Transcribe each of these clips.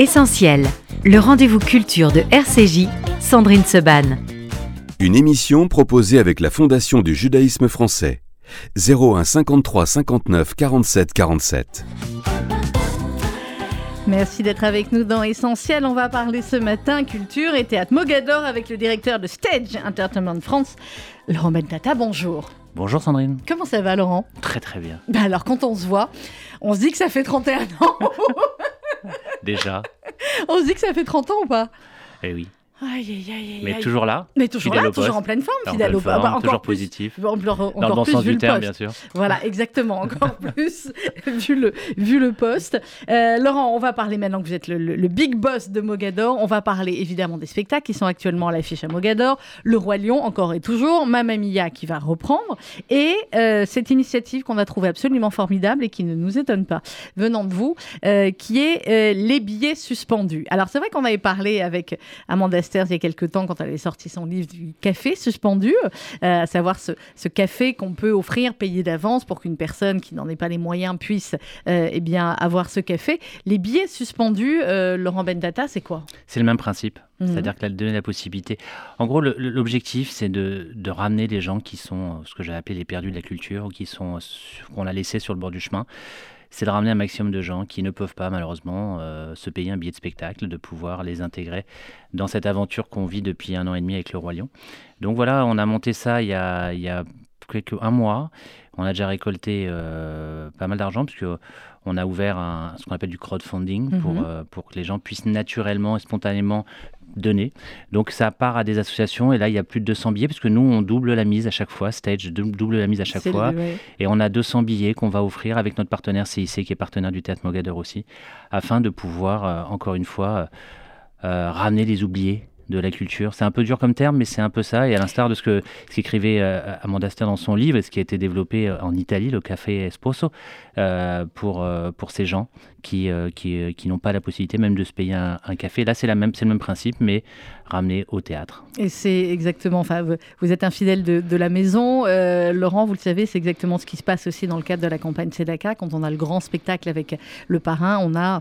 Essentiel, le rendez-vous culture de RCJ, Sandrine Seban. Une émission proposée avec la Fondation du judaïsme français. 01 53 59 47 47. Merci d'être avec nous dans Essentiel. On va parler ce matin culture et théâtre Mogador avec le directeur de Stage Entertainment France, Laurent Bentata. Bonjour. Bonjour Sandrine. Comment ça va Laurent? Très très bien. Bah alors quand on se voit, on se dit que ça fait 31 ans. Déjà. on se dit que ça fait 30 ans ou pas? Eh oui. Aïe, aïe, aïe, Mais toujours là. Mais toujours là, toujours en pleine forme, fidèle au poste. Bah, toujours plus- positif. encore Dans le bon plus sens du terme, poste. bien sûr. Voilà, exactement, encore plus vu le, vu le poste. Euh, Laurent, on va parler maintenant que vous êtes le, le- le big boss de Mogador. On va parler évidemment des spectacles qui sont actuellement à l'affiche à Mogador. Le Roi Lion, encore et toujours. Mamma Mia qui va reprendre. Et euh, cette initiative qu'on a trouvée absolument formidable et qui ne nous étonne pas venant de vous, euh, qui est les billets suspendus. Alors c'est vrai qu'on avait parlé avec Amanda Il y a quelques temps quand elle avait sorti son livre du café suspendu, euh, à savoir ce, ce café qu'on peut offrir, payer d'avance pour qu'une personne qui n'en ait pas les moyens puisse euh, eh bien, avoir ce café. Les billets suspendus, euh, Laurent Bendata, c'est quoi? C'est le même principe. Mhm. C'est-à-dire que là, donner la possibilité. En gros, l'objectif, c'est de, de ramener les gens qui sont ce que j'ai appelé les perdus de la culture, ou qui sont qu'on a laissés sur le bord du chemin. C'est de ramener un maximum de gens qui ne peuvent pas, malheureusement, euh, se payer un billet de spectacle, de pouvoir les intégrer dans cette aventure qu'on vit depuis un an et demi avec le Roi Lion. Donc voilà, on a monté ça il y a, il y a quelques, un mois. On a déjà récolté euh, pas mal d'argent, puisque on a ouvert un- ce qu'on appelle du crowdfunding pour, Mhm. euh, pour que les gens puissent naturellement et spontanément donner. Donc ça part à des associations et là il y a plus de 200 billets parce que nous on double la mise à chaque fois, Stage dou- double la mise à chaque fois le- ouais. et on a 200 billets qu'on va offrir avec notre partenaire CIC qui est partenaire du théâtre Mogador aussi afin de pouvoir euh, encore une fois euh, euh, ramener les oubliés de la culture. C'est un peu dur comme terme mais c'est un peu ça et à l'instar de ce que ce qu'écrivait euh, Amanda Ster dans son livre et ce qui a été développé euh, en Italie, le café Espresso euh, pour, pour ces gens qui, qui, qui n'ont pas la possibilité même de se payer un, café. Là, c'est le même principe, mais ramené au théâtre. Et c'est exactement, enfin, vous- êtes un fidèle de, de la maison. Laurent, vous le savez, c'est exactement ce qui se passe aussi dans le cadre de la campagne Sedaka. Quand on a le grand spectacle avec le parrain, on a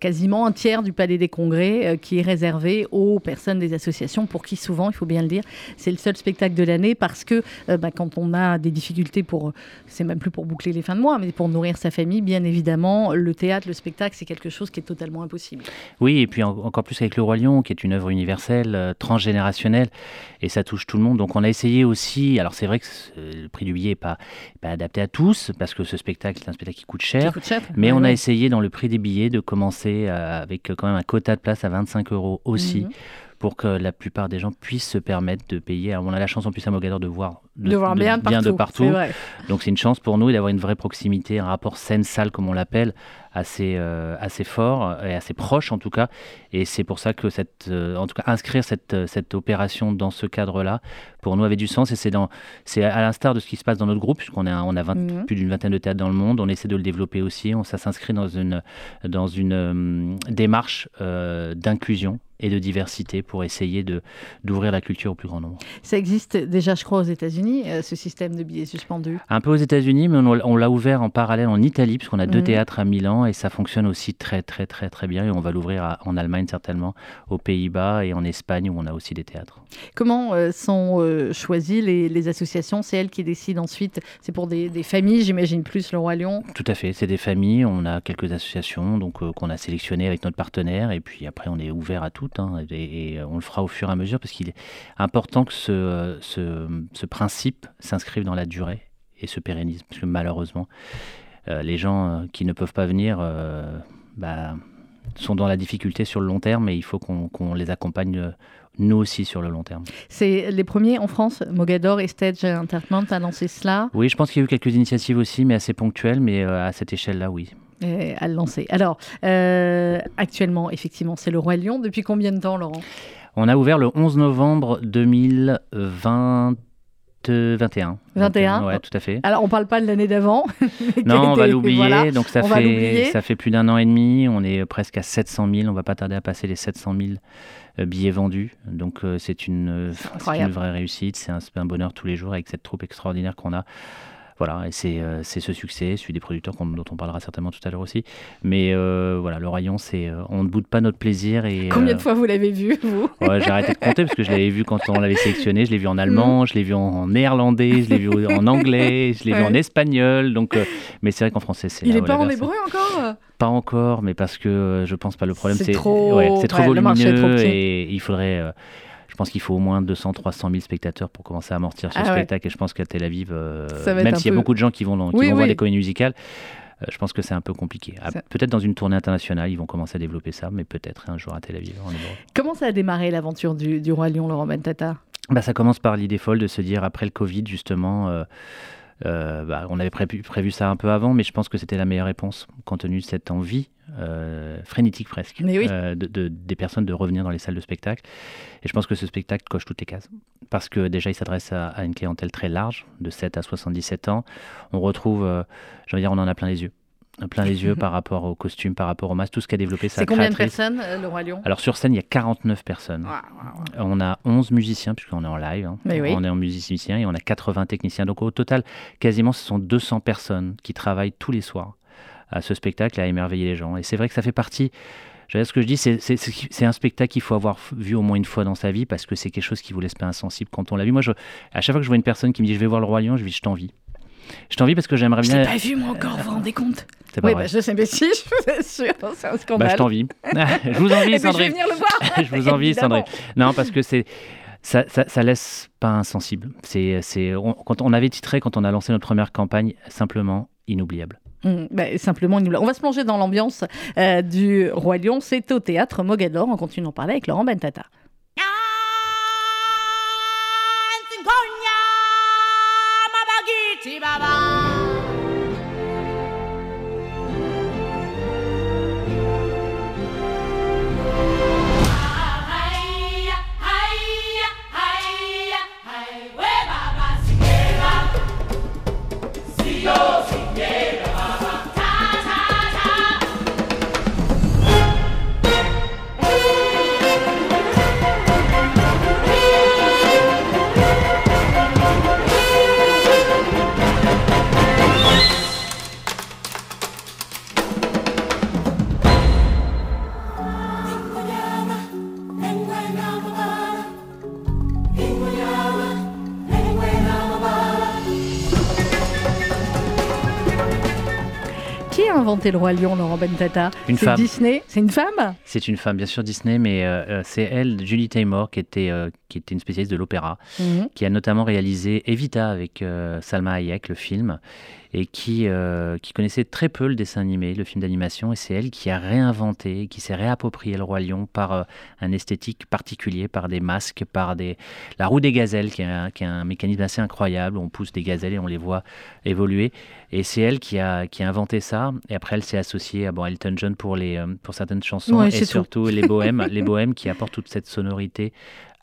quasiment un tiers du Palais des Congrès qui est réservé aux personnes des associations pour qui souvent, il faut bien le dire, c'est le seul spectacle de l'année parce que euh, bah, quand on a des difficultés pour, c'est même plus pour boucler les fins de mois, mais pour nourrir sa famille, bien évidemment, le théâtre, le spectacle, c'est quelque chose qui est totalement impossible. Oui, et puis en- encore plus avec Le Roi Lion, qui est une œuvre universelle, euh, transgénérationnelle, et ça touche tout le monde. Donc on a essayé aussi, alors c'est vrai que le prix du billet n'est pas, pas adapté à tous, parce que ce spectacle est un spectacle qui coûte cher. Qui coûte cher. Mais Ouais, on a ouais. essayé dans le prix des billets de commencer euh, avec euh, quand même un quota de place à 25 euros aussi, Mhm. Pour que la plupart des gens puissent se permettre de payer. Alors, on a la chance en plus à Mogador de voir De voir bien de partout. de. Donc c'est une chance pour nous d'avoir une vraie proximité, un rapport scène-salle comme on l'appelle, assez, euh, assez fort et assez proche en tout cas. Et c'est pour ça que cette, euh, en tout cas inscrire cette, euh, cette opération dans ce cadre-là, pour nous avait du sens. Et c'est dans, c'est à l'instar de ce qui se passe dans notre groupe, puisqu'on a, on a 20 Mhm. plus d'une vingtaine de théâtres dans le monde. On essaie de le développer aussi. On, ça s'inscrit dans une, dans une euh, démarche euh, d'inclusion et de diversité pour essayer de, d'ouvrir la culture au plus grand nombre. Ça existe déjà, je crois, aux États-Unis, euh, ce système de billets suspendus? Un peu aux États-Unis, mais on, on l'a ouvert en parallèle en Italie, puisqu'on a deux Mhm. théâtres à Milan et ça fonctionne aussi très, très, très, très bien. Et on va l'ouvrir en Allemagne certainement, aux Pays-Bas et en Espagne où on a aussi des théâtres. Comment euh, sont euh, choisies les, les associations? C'est elles qui décident ensuite. C'est pour des, des familles, j'imagine, plus le Roi Lion? Tout à fait, c'est des familles. On a quelques associations donc euh, qu'on a sélectionnées avec notre partenaire et puis après on est ouvert à hein, et, et on le fera au fur et à mesure parce qu'il est important que ce, euh, ce, ce principe s'inscrive dans la durée et se pérennise parce que malheureusement euh, les gens euh, qui ne peuvent pas venir euh, bah, sont dans la difficulté sur le long terme et il faut qu'on les accompagne euh, nous aussi sur le long terme. C'est les premiers en France, Mogador et Stage Entertainment a lancé cela, Oui, je pense qu'il y a eu quelques initiatives aussi, mais assez ponctuelles, mais euh, à cette échelle-là, oui. Euh, à le lancer. Alors, euh, actuellement, effectivement, c'est le Roi Lion. Depuis combien de temps, Laurent? On a ouvert le 11 novembre 2020. 21. 21. Ouais, tout à fait. Alors, on parle pas de l'année d'avant. Non, on va l'oublier. voilà. Donc ça on fait, ça fait plus d'un an et demi. On est presque à 700 000. On va pas tarder à passer les 700 000 euh, billets vendus. Donc c'est une, une vraie réussite. C'est un, c'est un bonheur tous les jours avec cette troupe extraordinaire qu'on a. Voilà, et c'est euh, c'est ce succès, celui des producteurs dont on parlera certainement tout à l'heure aussi. Mais euh, voilà, le Royaume, c'est euh, on ne boude pas notre plaisir. Et, Combien de fois vous l'avez vu, vous? Ouais, j'ai arrêté de compter parce que je l'avais vu quand on l'avait sélectionné. Je l'ai vu en allemand, je l'ai vu en, en néerlandais, je l'ai vu en anglais, je l'ai vu en espagnol. Donc, mais c'est vrai qu'en français, c'est Il là est où pas en hébreu encore? Pas encore, mais parce que je pense pas. Le problème, C'est trop- ouais, trop ouais, volumineux trop et il faudrait. euh, pense qu'il faut au moins 200, 300 000 spectateurs pour commencer à amortir ce Ah ouais. spectacle. Et je pense qu'à Tel Aviv, euh, même s'il y a beaucoup de gens qui vont, dans- qui Oui, vont voir des comédies musicales, euh, je pense que c'est un peu compliqué. Ah, Ça- Peut-être dans une tournée internationale, ils vont commencer à développer ça, mais peut-être un jour à Tel Aviv. Comment ça a démarré l'aventure du, du Roi Lion, Laurent Bentata? Bah, ça commence par l'idée folle de se dire, après le Covid, justement, euh, euh, bah, on avait prévu, prévu ça un peu avant, mais je pense que c'était la meilleure réponse, compte tenu de cette envie euh, frénétique presque oui. euh, de, de- des personnes de revenir dans les salles de spectacle. Et je pense que ce spectacle coche toutes les cases. Parce que déjà, il s'adresse à, à une clientèle très large, de 7 à 77 ans. On retrouve, je veux dire, on en a plein les yeux. Plein les yeux par rapport aux costumes, par rapport au masque, tout ce qu'a développé sa C'est combien de personnes, euh, le Roi Lion? Alors sur scène, il y a 49 personnes. On a 11 musiciens, puisqu'on est en live. hein. Oui. On est en musicien et on a 80 techniciens. Donc au total, quasiment, ce sont 200 personnes qui travaillent tous les soirs à ce spectacle, à émerveiller les gens. Et c'est vrai que ça fait partie. Je veux dire, ce que je dis, c'est- un spectacle qu'il faut avoir vu au moins une fois dans sa vie parce que c'est quelque chose qui vous laisse pas insensible quand on l'a vu. Moi, je, à chaque fois que je vois une personne qui me dit je vais voir le Roi Lion, je lui dis je t'envie. Je t'envie parce que j'aimerais Je bien. l'ai pas vu, moi, encore, vous vous rendez compte C'est pas Oui, vrai. bah, je sais, mais si, je vous assure, c'est un Bah, scandale. je t'envie. je vous envie, ben, je vais Sandrine. venir le voir je vous envie. Sandrine. Non, parce que c'est ça, ça, ça laisse pas insensible. C'est, c'est, on- quand on avait titré, quand on a lancé notre première campagne, simplement inoubliable. Hum, bah, simplement, l'a- on va se plonger dans l'ambiance euh, du Roi Lion. C'est au théâtre Mogador. On continue d'en parler avec Laurent Bentata. Inventé le Roi Lion, Laurent Bentata. Une C'est femme. Disney. C'est une femme? C'est une femme, bien sûr, Disney, mais euh, euh, c'est elle, Julie Taymor, qui était, euh, qui était une spécialiste de l'opéra, Mhm. qui a notamment réalisé Evita avec euh, Salma Hayek, le film, et qui, euh, qui connaissait très peu le dessin animé, le film d'animation, et c'est elle qui a réinventé, qui s'est réapproprié le roi lion par euh, un esthétique particulier, par des masques, par des... la roue des gazelles, qui est, un, qui est un mécanisme assez incroyable, on pousse des gazelles et on les voit évoluer, et c'est elle qui a, qui a inventé ça, et après elle s'est associée à bon, Elton John pour, les, pour certaines chansons, Ouais, et tout. surtout les bohèmes, les bohèmes qui apportent toute cette sonorité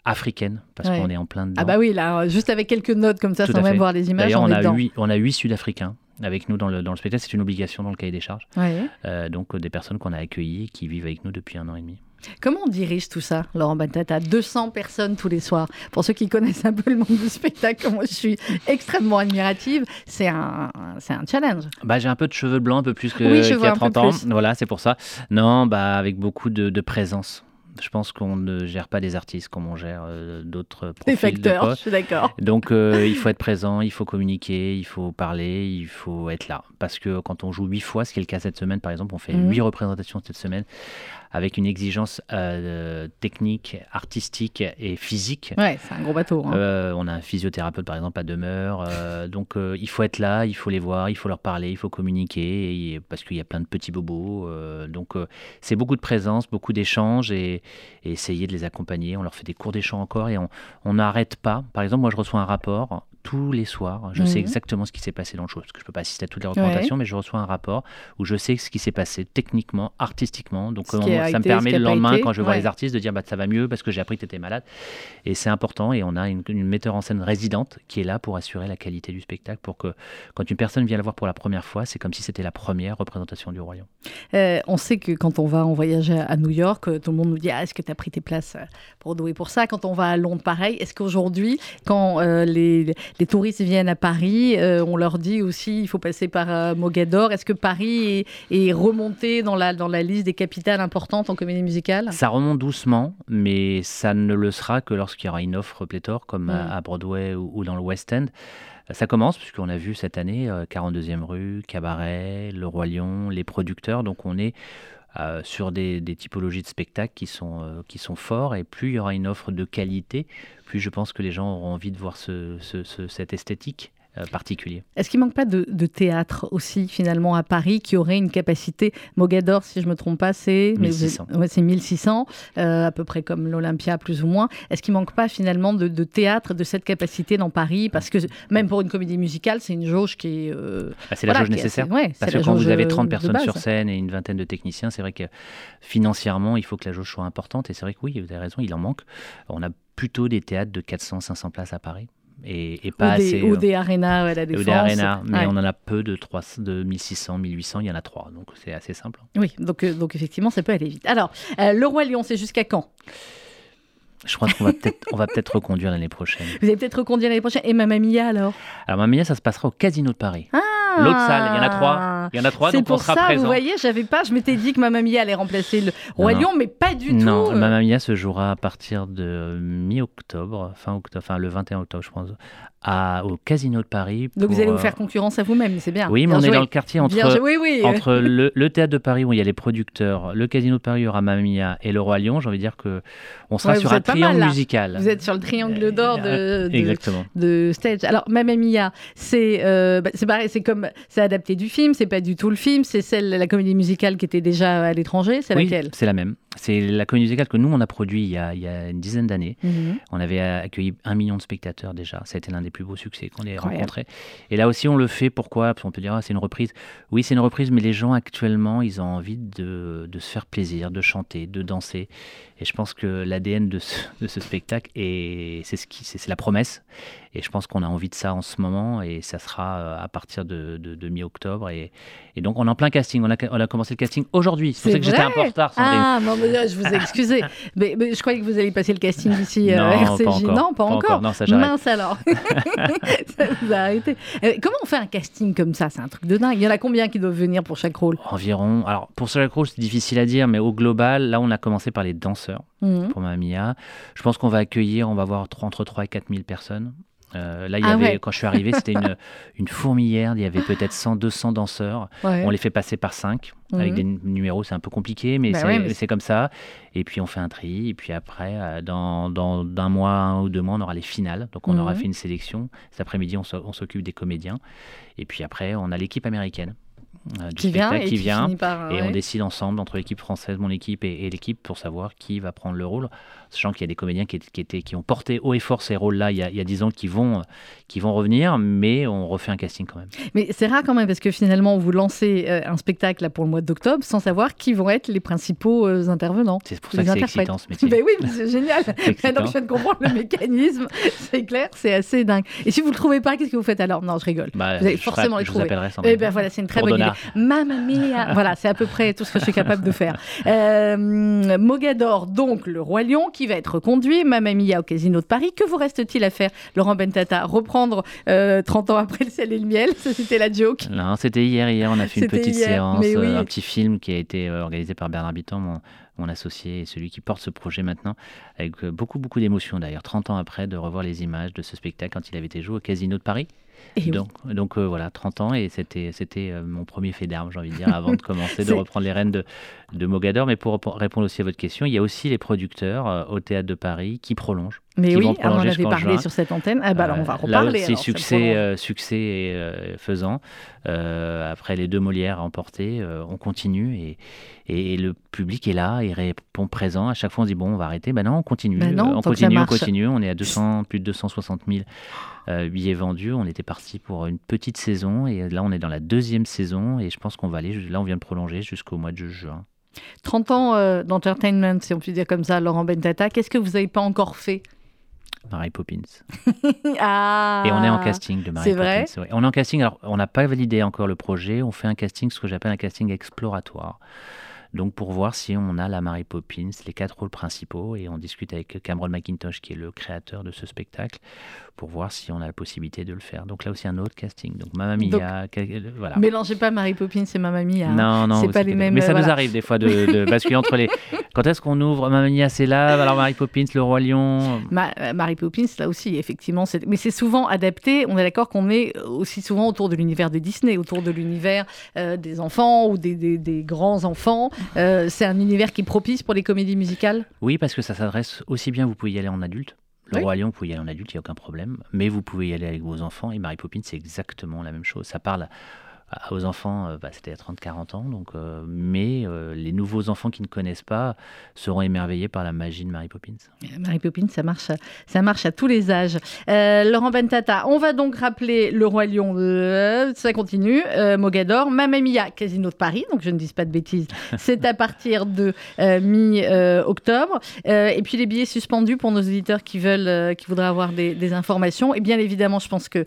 africaine, parce Ouais. qu'on est en plein dedans. Ah bah oui, là, juste avec quelques notes comme ça, Tout sans à même fait. voir les images, D'ailleurs, on, a, huit, on a huit Sud-Africains avec nous dans le, dans le spectacle. C'est une obligation dans le cahier des charges. Ouais. Euh, donc, euh, des personnes qu'on a accueillies et qui vivent avec nous depuis un an et demi. Comment on dirige tout ça, Laurent Bentata 200 personnes tous les soirs? Pour ceux qui connaissent un peu le monde du spectacle, moi je suis extrêmement admirative. C'est un, c'est un challenge. Bah, j'ai un peu de cheveux blancs, un peu plus que- Oui, je qu'il y a un peu 30 ans. plus. Voilà, c'est pour ça. Non, bah, avec beaucoup de, de présence. Je pense qu'on ne gère pas des artistes comme on gère euh, d'autres Des profils de facteurs, je suis d'accord. Donc euh, il faut être présent, il faut communiquer, il faut parler, il faut être là. Parce que quand on joue huit fois, ce qui est le cas cette semaine par exemple, on fait Mhm. huit représentations cette semaine avec une exigence euh, technique, artistique et physique. Ouais, c'est un gros bateau. hein. Euh, on a un physiothérapeute par exemple à demeure, euh, donc il faut être là, il faut les voir, il faut leur parler, il faut communiquer, et- parce qu'il y a plein de petits bobos. donc c'est beaucoup de présence, beaucoup d'échanges et, et essayer de les accompagner. On leur fait des cours d'échange encore et on n'arrête pas. Par exemple, moi je reçois un rapport tous les soirs. Je sais Mhm. exactement ce qui s'est passé dans le show, parce que je peux pas assister à toutes les représentations, mais je reçois un rapport où je sais ce qui s'est passé techniquement, artistiquement. Donc euh, ça me été, permet le lendemain, été, quand je vois ouais. les artistes, de dire bah, ça va mieux parce que j'ai appris que tu étais malade. Et c'est important. Et on a une, une metteur en scène résidente qui est là pour assurer la qualité du spectacle, pour que quand une personne vient la voir pour la première fois, c'est comme si c'était la première représentation du royaume. Euh, on sait que quand on va en voyage à à New York, euh, tout le monde nous dit ah, est-ce que tu as pris tes places pour et pour ça? Quand on va à Londres, pareil. Est-ce qu'aujourd'hui, quand euh, les, les touristes viennent à Paris, euh, on leur dit aussi il faut passer par euh, Mogador. Est-ce que Paris est, est, remonté dans la, dans la liste des capitales importantes en comédie musicale? Ça remonte doucement, mais ça ne le sera que lorsqu'il y aura une offre pléthore comme à, à, Broadway ou, ou, dans le West End. Ça commence puisqu'on a vu cette année 42e rue, Cabaret, Le Roi Lion, les producteurs. Donc on est euh, sur des, typologies de spectacles qui sont, euh, qui sont forts. Et plus il y aura une offre de qualité, plus je pense que les gens auront envie de voir ce, ce, ce, cette esthétique particulier. Est-ce qu'il manque pas de, de, théâtre aussi finalement à Paris qui aurait une capacité? Mogador si je me trompe pas c'est 1600 ouais, c'est 1600 euh, à peu près comme l'Olympia plus ou moins. Est-ce qu'il manque pas finalement de, de, théâtre de cette capacité dans Paris? Parce que même pour une comédie musicale c'est une jauge qui est euh, bah, c'est la jauge nécessaire. assez, ouais, parce que quand vous avez 30 personnes sur scène et une vingtaine de techniciens c'est vrai que financièrement il faut que la jauge soit importante. Et c'est vrai que oui vous avez raison il en manque. On a plutôt des théâtres de 400 500 places à Paris et, et, pas ou des, assez. Ou des arénas à la défense. Ou des arénas, mais ouais. on en a peu de, 3, de 1600, 1800, il y en a trois, donc c'est assez simple. Oui, donc, euh, donc effectivement, ça peut aller vite. Alors, euh, le Roi Lion, c'est jusqu'à quand? Je crois qu'on va peut-être on va peut-être reconduire l'année prochaine. Vous allez peut-être reconduire l'année prochaine. Et Mamma Mia alors? Alors Mamma Mia, ça se passera au Casino de Paris. Ah L'autre salle, il y en a trois. Il y en a trois, donc pour on sera ça, présent. Vous voyez, j'avais pas, je m'étais dit que Mamma Mia allait remplacer le Roi Lion, mais pas du non, tout. Non, Mamma Mia se jouera à partir de mi-octobre, fin octobre, enfin le 21 octobre, je pense, à, au Casino de Paris. Donc pour, vous allez vous euh, faire concurrence à vous-même, c'est bien. Oui, mais bien on joué. est dans le quartier entre, oui, oui. entre le, le, théâtre de Paris où il y a les producteurs, le Casino de Paris où il y aura Mamma Mia et le Roi Lion. J'ai envie de dire que on sera Ouais, sur un triangle mal, musical. Vous êtes sur le triangle d'or de, de, Exactement. de stage. Alors, Mamma Mia, c'est euh, bah, c'est pareil, c'est comme c'est adapté du film, c'est pas du tout le film, c'est celle la comédie musicale qui était déjà à l'étranger, c'est Oui, laquelle? c'est la même. C'est la comédie musicale que nous on a produit il y a, il y a une dizaine d'années. Mhm. On avait accueilli un million de spectateurs déjà. Ça a été l'un des plus beaux succès qu'on ait rencontré. Et là aussi, on le fait. Pourquoi? Parce qu'on peut dire, ah, c'est une reprise. Oui, c'est une reprise, mais les gens actuellement, ils ont envie de, de se faire plaisir, de chanter, de danser. Et je pense que l'ADN de ce, de ce spectacle, et c'est ce qui, c'est la promesse. Et je pense qu'on a envie de ça en ce moment. Et ça sera euh, à partir de, de, de mi-octobre. Et, et, donc, on est en plein casting. On a, on a commencé le casting aujourd'hui. C'est pour ça que j'étais un peu en retard. Sandrine. Ah, non, mais, je vous ai excusé. mais, mais, je croyais que vous alliez passer le casting d'ici euh, non, RCJ. Pas encore. Non, pas, pas encore. encore. Non, ça, Mince alors. ça vous a arrêté. Euh, comment on fait un casting comme ça? C'est un truc de dingue. Il y en a combien qui doivent venir pour chaque rôle? Environ. Alors, pour chaque rôle, c'est difficile à dire, mais au global, là, on a commencé par les danseurs Mhm. pour Mamma Mia. Je pense qu'on va accueillir, on va avoir entre 3 et 4 000 personnes. Euh, là, il y Ah avait, ouais. quand je suis arrivé, c'était une, une fourmilière. Il y avait peut-être 100, 200 danseurs. Ouais. On les fait passer par 5 avec Mhm. des numéros. C'est un peu compliqué, mais Bah c'est ouais, mais c'est comme ça. Et puis, on fait un tri. Et puis après, euh, dans, dans d'un mois, un ou deux mois, on aura les finales. Donc, on aura Mhm. fait une sélection. Cet après-midi, on s'occupe des comédiens. Et puis après, on a l'équipe américaine. Euh, du Qui vient et qui vient finit par, et ouais. on décide ensemble entre l'équipe française, mon équipe et, et l'équipe pour savoir qui va prendre le rôle. Sachant qu'il y a des comédiens qui, qui, étaient, qui ont porté haut et fort ces rôles-là il, y a- 10 ans qui vont, qui vont revenir, mais on refait un casting quand même. Mais c'est rare quand même parce que finalement, vous lancez euh, un spectacle là, pour le mois d'octobre sans savoir qui vont être les principaux euh, intervenants. C'est pour ça que c'est excitant ce métier. Ben oui, mais c'est génial. Maintenant que je viens de comprendre le mécanisme, c'est clair, c'est assez dingue. Et si vous le trouvez pas, qu'est-ce que vous faites alors? Non, je rigole. Bah, Vous allez je forcément les je vous trouver. Eh ben voilà, c'est une très Pour bonne idée. Mamma mia Voilà, c'est à peu près tout ce que je suis capable de faire. Euh, Mogador, donc le Roi Lion, qui va être reconduit. Mamma mia au Casino de Paris. Que vous reste-t-il à faire, Laurent Bentata? Reprendre euh, 30 ans après le ciel et le miel? Ça, c'était la joke. Non, c'était hier. Hier, on a fait une petite hier, séance, oui. euh, un petit film qui a été euh, organisé par Bernard Bitan, mon, mon associé et celui qui porte ce projet maintenant, avec beaucoup, beaucoup d'émotion d'ailleurs, 30 ans après, de revoir les images de ce spectacle quand il avait été joué au Casino de Paris. Et oui. donc, euh, voilà, 30 ans, et c'était euh, mon premier fait d'armes, j'ai envie de dire, avant de commencer de reprendre les rênes de, de Mogador. Mais pour rép- répondre aussi à votre question, il y a aussi les producteurs euh, au Théâtre de Paris qui prolongent. Mais oui, on en avait parlé juin. sur cette antenne. Ah bah alors on va Euh, Là reparler. ça succès, prolonge. euh, succès et, euh, faisant. Euh, après les deux Molières remportés, euh, on continue et, et, et le public est là, il répond présent. À chaque fois, on dit bon, on va arrêter. Ben non, on continue. Ben non, on continue, on continue. On est à 200, plus de 260 000 euh, billets vendus. On était parti pour une petite saison et là, on est dans la deuxième saison et je pense qu'on va aller. Là, on vient de prolonger jusqu'au mois de juin. 30 ans d'entertainment, si on peut dire comme ça, Laurent Bentata. Qu'est-ce que vous n'avez pas encore fait? Mary Poppins. Ah Et on est en casting de Mary c'est vrai Poppins. ouais. On est en casting, alors on n'a pas validé encore le projet, on fait un casting, ce que j'appelle un casting exploratoire. Donc pour voir si on a la Mary Poppins, les quatre rôles principaux, et on discute avec Cameron McIntosh qui est le créateur de ce spectacle pour voir si on a la possibilité de le faire. Donc là aussi un autre casting. Donc Mamma Mia, voilà. Mélangez pas Mary Poppins et Mamma Mia. Hein. Non, non, c'est pas les mêmes. Mais ça nous arrive des fois de, basculer entre les. Quand est-ce qu'on ouvre Mamma Mia, c'est là? Alors Mary Poppins, le roi lion. Euh, Mary Poppins, là aussi, effectivement, mais c'est souvent adapté. On est d'accord qu'on est aussi souvent autour de l'univers de Disney, autour de l'univers euh, des enfants ou des, grands enfants. Euh, c'est un univers qui est propice pour les comédies musicales? Oui, parce que ça s'adresse aussi bien. Vous pouvez y aller en adulte le Roi Lion, vous pouvez y aller en adulte, il n'y a aucun problème. Mais vous pouvez y aller avec vos enfants. Et Mary Poppins, c'est exactement la même chose. Ça parle aux enfants, euh, bah, c'était à 30-40 ans, donc, euh, mais euh, les nouveaux enfants qui ne connaissent pas seront émerveillés par la magie de Mary Poppins. Mary Poppins, ça marche, ça marche à tous les âges. Laurent Bentata, on va donc rappeler Le Roi Lion, ça continue, Mogador, Mamma Mia, Casino de Paris, donc je ne dis pas de bêtises, c'est à partir de mi-octobre. et puis les billets suspendus pour nos auditeurs qui veulent, qui voudraient avoir des, informations. Et bien évidemment, je pense que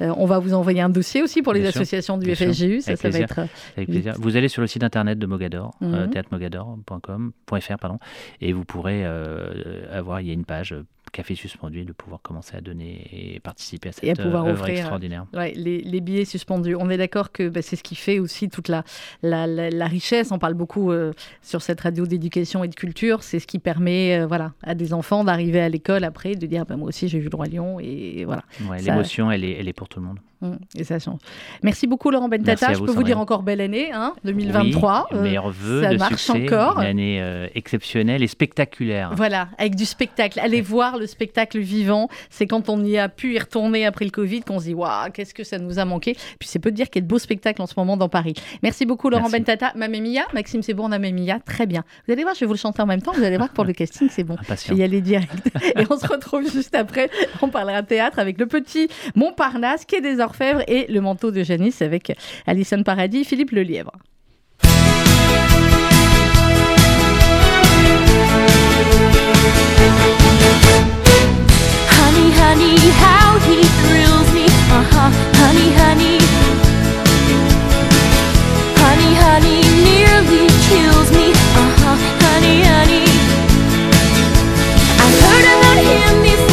on va vous envoyer un dossier aussi pour les associations du FSGU. Ça, va être. Euh, Avec plaisir. Vous allez sur le site internet de Mogador, euh, mhm. pardon, et vous pourrez euh, avoir, il y a une page café suspendu de pouvoir commencer à donner et participer à cette et à pouvoir œuvre offrir, extraordinaire. Ouais, les, les, billets suspendus. On est d'accord que bah, c'est ce qui fait aussi toute la, la, la, richesse. On parle beaucoup sur cette radio d'éducation et de culture. C'est ce qui permet voilà, à des enfants d'arriver à l'école après, de dire bah, moi aussi j'ai vu le Roi Lion. Et voilà. L'émotion, elle, est, elle est pour tout le monde. Mmh, et ça change. Merci beaucoup Laurent Bentata. Je peux vous dire encore belle année, hein, 2023. Oui, meilleurs vœux ça marche encore. Une année euh, exceptionnelle et spectaculaire. Voilà, avec du spectacle. Allez voir le spectacle vivant. C'est quand on y a pu y retourner après le Covid qu'on se dit waouh, qu'est-ce que ça nous a manqué. Puis c'est peu de dire qu'il y a de beaux spectacles en ce moment dans Paris. Merci beaucoup Laurent Bentata. Mamma Mia, Maxime c'est bon, Mamma Mia, très bien. Vous allez voir, je vais vous le chanter en même temps. Vous allez voir que pour le casting c'est bon. Je vais y aller direct. et on se retrouve juste après. On parlera théâtre avec le petit Montparnasse, qui est des Orfèvres et le manteau de Janice avec Alison Paradis, Philippe Lelièvre. Honey, honey, how he thrills me. Uh-huh, honey, honey. Honey, honey, nearly kills me. Uh-huh, honey, honey. I've heard about him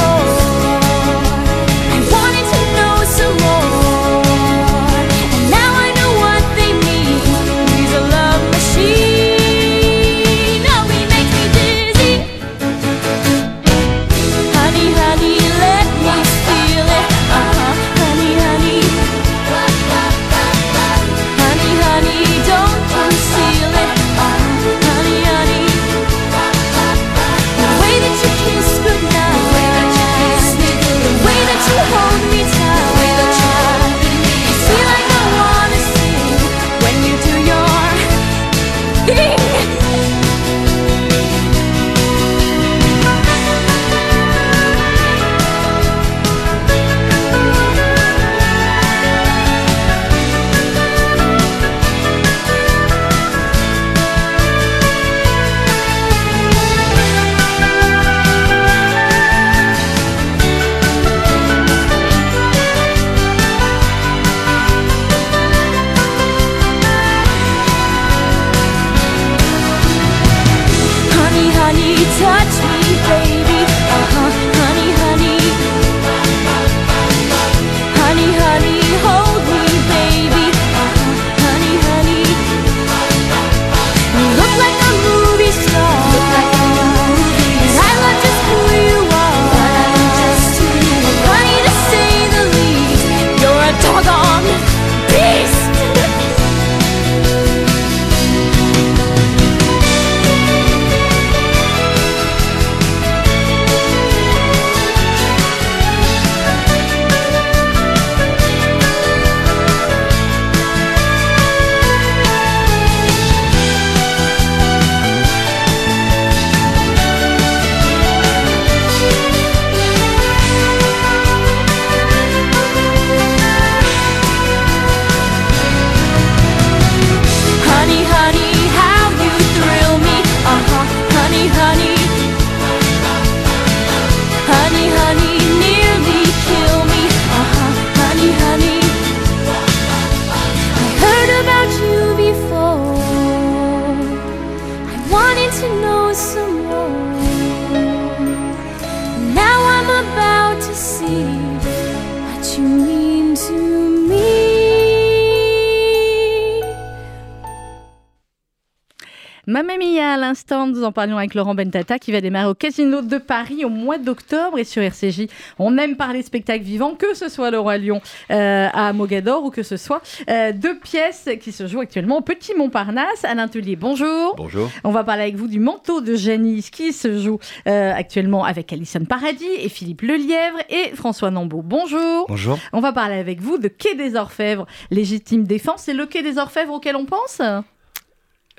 nous en parlions avec Laurent Bentata qui va démarrer au Casino de Paris au mois d'octobre et sur RCJ. On aime parler spectacle vivant, que ce soit le Roi Lion euh, à Mogador ou que ce soit euh, deux pièces qui se jouent actuellement au Petit Montparnasse. à l'atelier. bonjour. Bonjour. On va parler avec vous du manteau de Janice qui se joue euh, actuellement avec Alison Paradis et Philippe Lelièvre et François Nambeau. Bonjour. Bonjour. On va parler avec vous de Quai des Orfèvres, légitime défense. C'est le Quai des Orfèvres auquel on pense?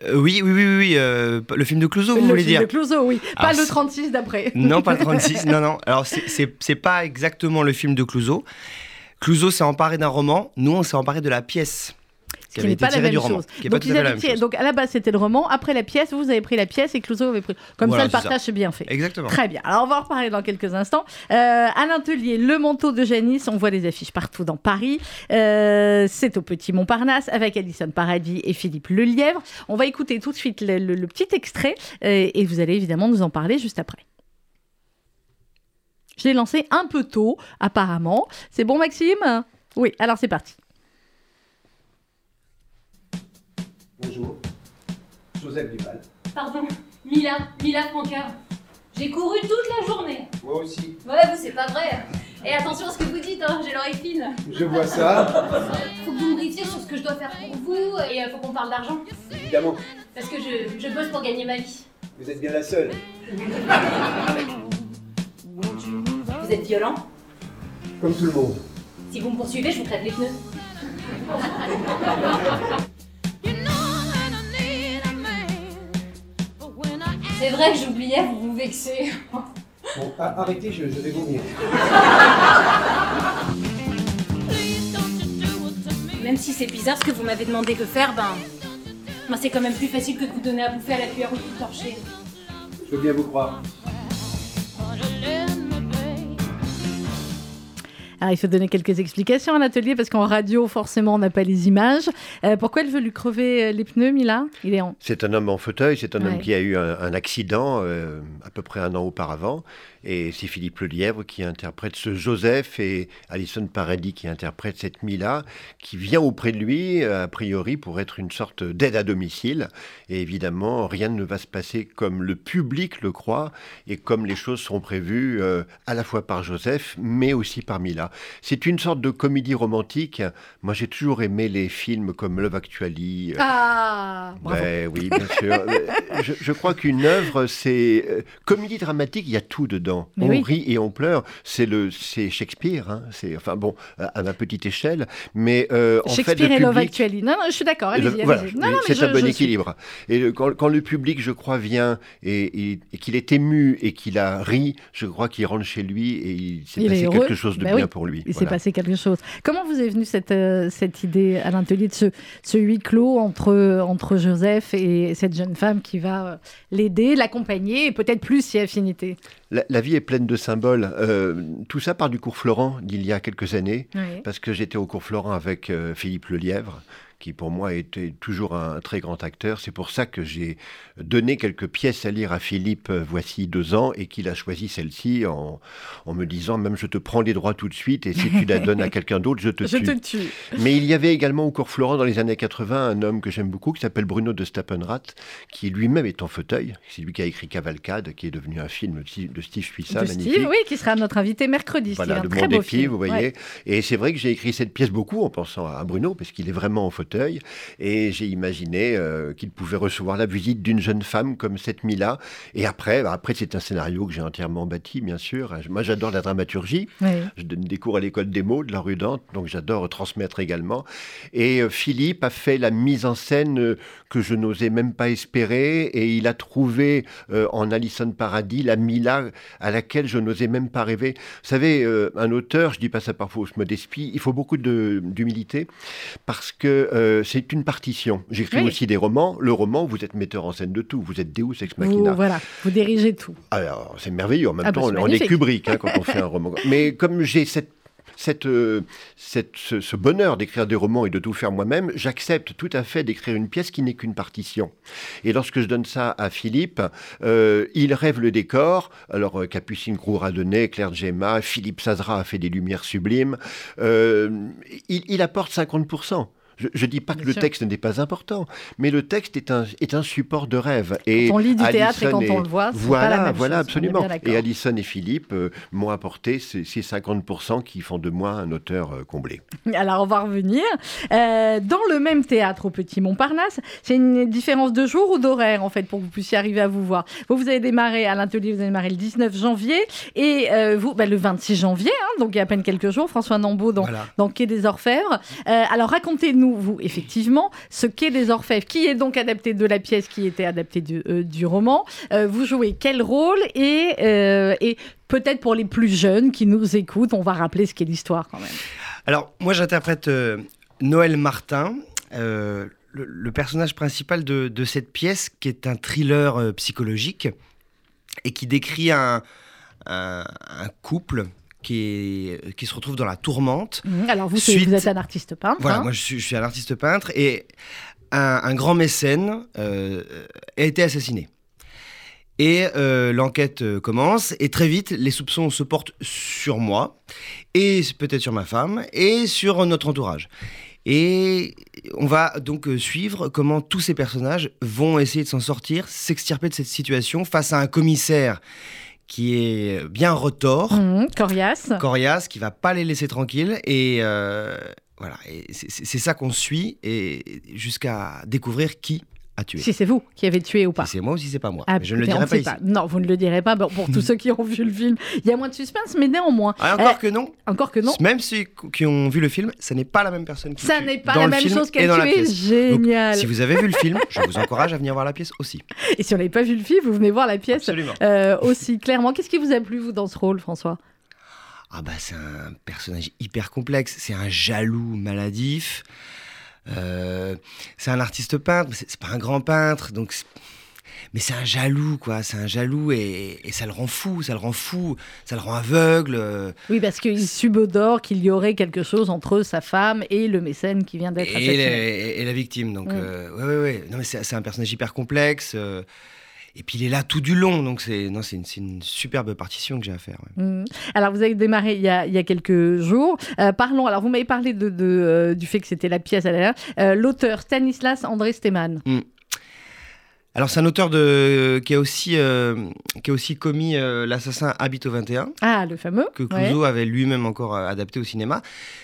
Euh, oui, oui, oui, oui, euh, le film de Clouseau, vous voulez dire Le film de Clouseau, oui. Pas le 36 d'après. Non, pas le 36, non, non. Alors, c'est pas exactement le film de Clouseau. Clouseau s'est emparé d'un roman, nous, on s'est emparé de la pièce qui, n'est pas la même chose. Donc, à la base c'était le roman, après la pièce, vous avez pris la pièce et Clouseau avait pris. Comme ça le partage c'est bien fait. Exactement. Très bien. Alors on va en reparler dans quelques instants. Euh, à l'atelier Le Manteau de Janice, on voit des affiches partout dans Paris. Euh, c'est au Petit Montparnasse avec Alison Paradis et Philippe Lelièvre. On va écouter tout de suite le, petit extrait euh, et vous allez évidemment nous en parler juste après. Je l'ai lancé un peu tôt, apparemment. C'est bon, Maxime? Oui, alors c'est parti. Bonjour. Joseph Duval. Pardon, Mila, Mila Franca. J'ai couru toute la journée. Moi aussi. Ouais, vous, c'est pas vrai. Et attention à ce que vous dites, hein, j'ai l'oreille fine. Je vois ça. Faut que vous me briefiez sur ce que je dois faire pour vous et euh, faut qu'on parle d'argent. Évidemment. Parce que je, je bosse pour gagner ma vie. Vous êtes bien la seule. Vous êtes violent Comme tout le monde. Si vous me poursuivez, je vous crève les pneus. C'est vrai que j'oubliais, vous vous vexez. Bon, arrêtez, je, je vais vomir. Même si c'est bizarre ce que vous m'avez demandé de faire, ben. ben c'est quand même plus facile que de vous donner à bouffer à la cuillère ou tout torcher. Je veux bien vous croire. Alors, il faut donner quelques explications à l'atelier parce qu'en radio, forcément, on n'a pas les images. Euh, pourquoi elle veut lui crever euh, les pneus, Mila? Il est en... C'est un homme en fauteuil, c'est un homme qui a eu un, accident euh, à peu près un an auparavant. Et c'est Philippe Lelièvre qui interprète ce Joseph et Alison Paradis qui interprète cette Mila, qui vient auprès de lui, a priori, pour être une sorte d'aide à domicile. Et évidemment, rien ne va se passer comme le public le croit et comme les choses sont prévues à la fois par Joseph, mais aussi par Mila. C'est une sorte de comédie romantique. Moi, j'ai toujours aimé les films comme Love Actually. Euh, ah ben, Oui, bien sûr. je, crois qu'une œuvre, c'est euh, comédie dramatique. Il y a tout dedans. On rit et on pleure. C'est le, c'est Shakespeare. Hein. C'est enfin bon à ma petite échelle, mais euh, en Shakespeare fait, le et public, Love Actually. Non, non, je suis d'accord. Allez-y, c'est un bon équilibre. Et quand, le public, je crois, vient et, qu'il est ému et qu'il a ri, je crois qu'il rentre chez lui et il s'est passé quelque chose de bah bien pour lui. Il s'est passé quelque chose. Comment vous est venue cette, euh, cette idée à l'atelier de ce, ce huis clos entre, entre Joseph et cette jeune femme qui va euh, l'aider, l'accompagner et peut-être plus si affinité? La, vie est pleine de symboles. Euh, tout ça part du cours Florent d'il y a quelques années, parce que j'étais au cours Florent avec Philippe Lelièvre, qui pour moi était toujours un très grand acteur. C'est pour ça que j'ai donné quelques pièces à lire à Philippe euh, voici deux ans et qu'il a choisi celle-ci en, en, me disant même je te prends les droits tout de suite et si tu la donnes à quelqu'un d'autre, je te je Te tue. Mais il y avait également au cours Florent dans les années 80 un homme que j'aime beaucoup qui s'appelle Bruno de Stappenrath qui lui-même est en fauteuil. C'est lui qui a écrit Cavalcade qui est devenu un film de Steve Suissa, magnifique. Steve, oui, qui sera notre invité mercredi. Voilà, le très beau film, vous voyez. Et c'est vrai que j'ai écrit cette pièce beaucoup en pensant à Bruno parce qu'il est vraiment en fauteuil et j'ai imaginé euh, qu'il pouvait recevoir la visite d'une jeune femme comme cette Mila. Et après, bah, après c'est un scénario que j'ai entièrement bâti, bien sûr. Moi, j'adore la dramaturgie. Je donne des cours à l'école des mots de la rue Dante, donc j'adore transmettre également. Et euh, Philippe a fait la mise en scène euh, que je n'osais même pas espérer, et il a trouvé en Alison Paradis la Mila à laquelle je n'osais même pas rêver. Vous savez, un auteur, je dis pas ça parfois, je me despie, il faut beaucoup d'humilité parce que euh, c'est une partition. J'écris aussi des romans. Le roman, vous êtes metteur en scène de tout. Vous êtes Deus ex machina. Vous, voilà, vous dirigez tout. Alors, c'est merveilleux. En même ah, bah, temps, on, est Kubrick hein, quand on fait un roman. Mais comme j'ai cette cette, euh, cette, ce, bonheur d'écrire des romans et de tout faire moi-même, j'accepte tout à fait d'écrire une pièce qui n'est qu'une partition. Et lorsque je donne ça à Philippe, euh, il rêve le décor. Alors, Capucine Crour a donné, Claire Gemma, Philippe Sazra a fait des lumières sublimes. il, il apporte 50%. Je ne dis pas que le texte n'est pas important, mais le texte est un, est un support de rêve. Et Quand on lit du théâtre et quand on le voit, c'est voilà, pas la même voilà, chose, absolument. Et Alison et Philippe euh, m'ont apporté ces, ces 50% qui font de moi un auteur euh, comblé. Alors on va revenir. Euh, dans le même théâtre au Petit Montparnasse, c'est une différence de jour ou d'horaire en fait pour que vous puissiez arriver à vous voir? Vous, vous avez démarré à l'atelier, vous avez démarré le 19 janvier et euh, vous bah, le 26 janvier, hein, donc il y a à peine quelques jours, François Nambeau dans, Voilà. dans Quai des Orfèvres. Euh, alors racontez-nous, vous, effectivement, ce Quai des Orfèvres, qui est donc adapté de la pièce qui était adaptée du, euh, roman. Euh, vous jouez quel rôle et, euh, et peut-être pour les plus jeunes qui nous écoutent, on va rappeler ce qu'est l'histoire quand même. Alors, moi, j'interprète Noël Martin, le, personnage principal de, cette pièce, qui est un thriller psychologique et qui décrit un couple qui, est- qui se retrouve dans la tourmente. Mhm. Alors vous, Suite- vous êtes un artiste peintre. Voilà, hein. moi, je suis, je suis un artiste peintre et un, un grand mécène euh, a été assassiné. Et euh, l'enquête euh, commence, et très vite, les soupçons se portent sur moi, et peut-être sur ma femme, et sur notre entourage. Et on va donc suivre comment tous ces personnages vont essayer de s'en sortir, s'extirper de cette situation face à un commissaire qui est bien retors, Mhm, Coriace. coriace, qui va pas les laisser tranquilles. Et euh, voilà, c'est- ça qu'on suit, et jusqu'à découvrir qui Si c'est vous qui avez tué ou pas. Si c'est moi ou si c'est pas moi. Ah, je ne le dirai pas ici. Non, vous ne le direz pas. Bon, pour tous ceux qui ont vu le film, il y a moins de suspense, mais néanmoins. Ah, encore Euh, que non. Encore que non. Même ceux qui ont vu le film, ça n'est pas la même personne qui Ça n'est pas dans la même chose qu'elle dans la tué. pièce. Génial. Si vous avez vu le film, je vous encourage à venir voir la pièce aussi. Et si on n'avait pas vu le film, vous venez voir la pièce euh, aussi clairement. Qu'est-ce qui vous a plu, vous, dans ce rôle, François? Ah bah c'est un personnage hyper complexe, c'est un jaloux maladif, Euh, c'est un artiste peintre, mais c'est pas un grand peintre, donc mais c'est un jaloux quoi, c'est un jaloux et, et ça le rend fou, ça le rend fou, ça le rend aveugle. euh, Oui, parce qu'il subodore qu'il y aurait quelque chose entre sa femme et le mécène qui vient d'être assassiné. et la victime. Donc, Mm. euh, ouais, ouais, ouais. Non, mais c'est c'est un personnage hyper complexe. euh, et puis il est là tout du long, donc c'est non, c'est une, superbe partition que j'ai à faire. ouais. Mhm. Alors, vous avez démarré il y a, il y a quelques jours. Euh, parlons, alors vous m'avez parlé de, de, euh, du fait que c'était la pièce à la euh, L'auteur Stanislas André Steman. Alors c'est un auteur de qui a aussi euh, qui a aussi commis l'assassin habite au 21 Ah, le fameux. que ouais. Clouseau avait lui-même encore adapté au cinéma.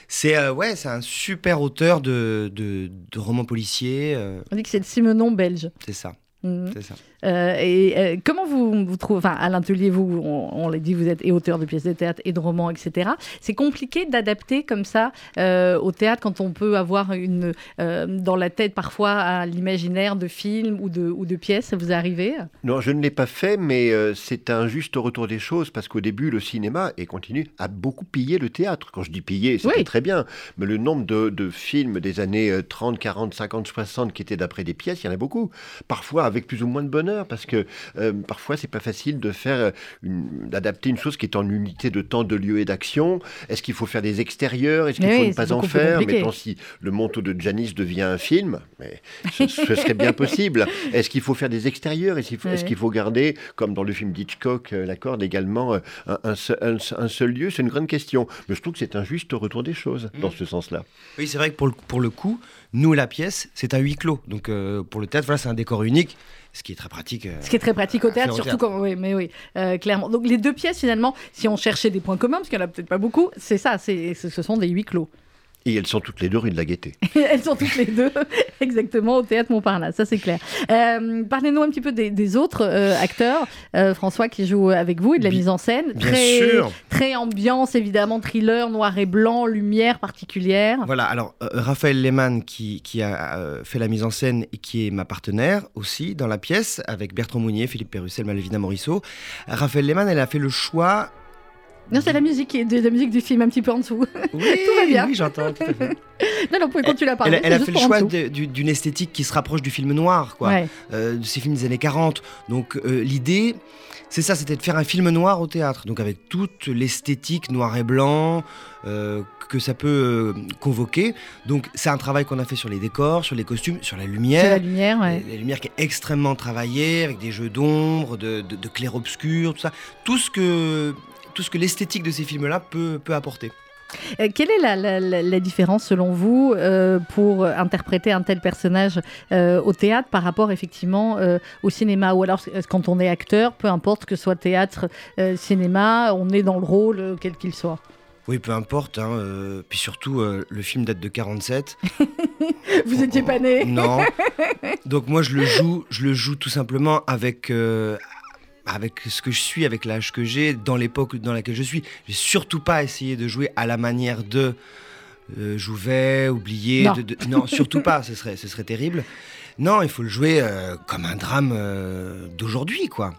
C'est ouais, c'est un super auteur de, de, de romans policiers. On dit que c'est le Simenon belge. c'est ça, Mhm. c'est ça. Euh, et euh, comment vous, vous trouvez, enfin à l'atelier, vous, on, on l'a dit, vous êtes et auteur de pièces de théâtre et de romans, etc. C'est compliqué d'adapter comme ça euh, au théâtre quand on peut avoir une dans la tête parfois à l'imaginaire de films ou de, ou de pièces. Ça vous est arrivé? Non, je ne l'ai pas fait, mais c'est un juste retour des choses parce qu'au début, le cinéma, et continue, a beaucoup pillé le théâtre. Quand je dis pillé, c'était Oui. très bien, mais le nombre de, de films des années euh, 30, 40, 50, 60 qui étaient d'après des pièces, il y en a beaucoup. Parfois avec plus ou moins de bonheur, parce que euh, parfois c'est pas facile de faire euh, une- d'adapter une chose qui est en unité de temps, de lieu et d'action. Est-ce qu'il faut faire des extérieurs? Est-ce qu'il Mais faut oui, ne pas en faire? Mettons si le manteau de Janis devient un film, mais ce, ce serait bien possible. Est-ce qu'il faut faire des extérieurs? Est-ce qu'il faut, est-ce Ouais. qu'il faut garder, comme dans le film d'Hitchcock, euh, la corde également, euh, un, un seul, un- un seul lieu? C'est une grande question. Mais je trouve que c'est un juste retour des choses dans Mm. ce sens-là. Oui, c'est vrai que pour le, pour le coup, nous la pièce, c'est un huis clos. Donc euh, pour le théâtre, voilà, c'est un décor unique, ce qui est très pratique. euh, Ce qui est très pratique au théâtre, au surtout théâtre. quand. Oui, mais oui, euh, clairement. Donc les deux pièces, finalement, si on cherchait des points communs, parce qu'il n'y en a peut-être pas beaucoup, c'est ça, c'est, ce ce sont des huis clos. Et elles sont toutes les deux rue de la Gaîté. Elles sont toutes les deux exactement au théâtre Montparnasse, ça c'est clair. Euh, parlez-nous un petit peu des, des autres euh, acteurs, euh, François, qui jouent avec vous et de la Bi- mise en scène. Bien très, sûr. Très ambiance, évidemment, thriller, noir et blanc, lumière particulière. Voilà, alors euh, Raphaël Lehmann qui, qui a euh, fait la mise en scène et qui est ma partenaire aussi dans la pièce, avec Bertrand Mounier, Philippe Pérussel, Malvina Morisseau. Raphaël Lehmann, elle a fait le choix. Non, c'est la musique, de, la musique du film un petit peu en dessous. Oui, Tout va bien. Oui, j'entends. tout à fait. non, non, vous pouvez continuer à Elle, parler. a- elle a fait le choix de- d'une esthétique qui se rapproche du film noir, quoi. Ouais. euh, de ces films des années 40. Donc euh, l'idée, c'est ça, c'était de faire un film noir au théâtre, donc avec toute l'esthétique noir et blanc euh, que ça peut convoquer. Donc c'est un travail qu'on a fait sur les décors, sur les costumes, sur la C'est la lumière. lumière, ouais. La lumière qui est extrêmement travaillée, avec des jeux d'ombre, de, de, de clair-obscur, tout ça. Tout ce que, tout ce que l'esthétique de ces films-là peut, peut apporter. Euh, quelle est la, la- la- la différence selon vous euh, pour interpréter un tel personnage euh, au théâtre par rapport effectivement au cinéma ou alors quand on est acteur, peu importe que ce soit théâtre, cinéma, on est dans le rôle quel qu'il soit. Oui, peu importe. hein, euh, puis surtout, euh, le film date de 47. Vous étiez pas né Non. Donc moi, je le joue, je le joue tout simplement avec. euh, avec ce que je suis, avec l'âge que j'ai, dans l'époque dans laquelle je suis. J'ai surtout pas essayé de jouer à la manière de euh, Jouvet, oublié. Non. de- de- non, surtout pas, ce serait, ce serait terrible. Non, il faut le jouer euh, comme un drame euh, d'aujourd'hui, quoi.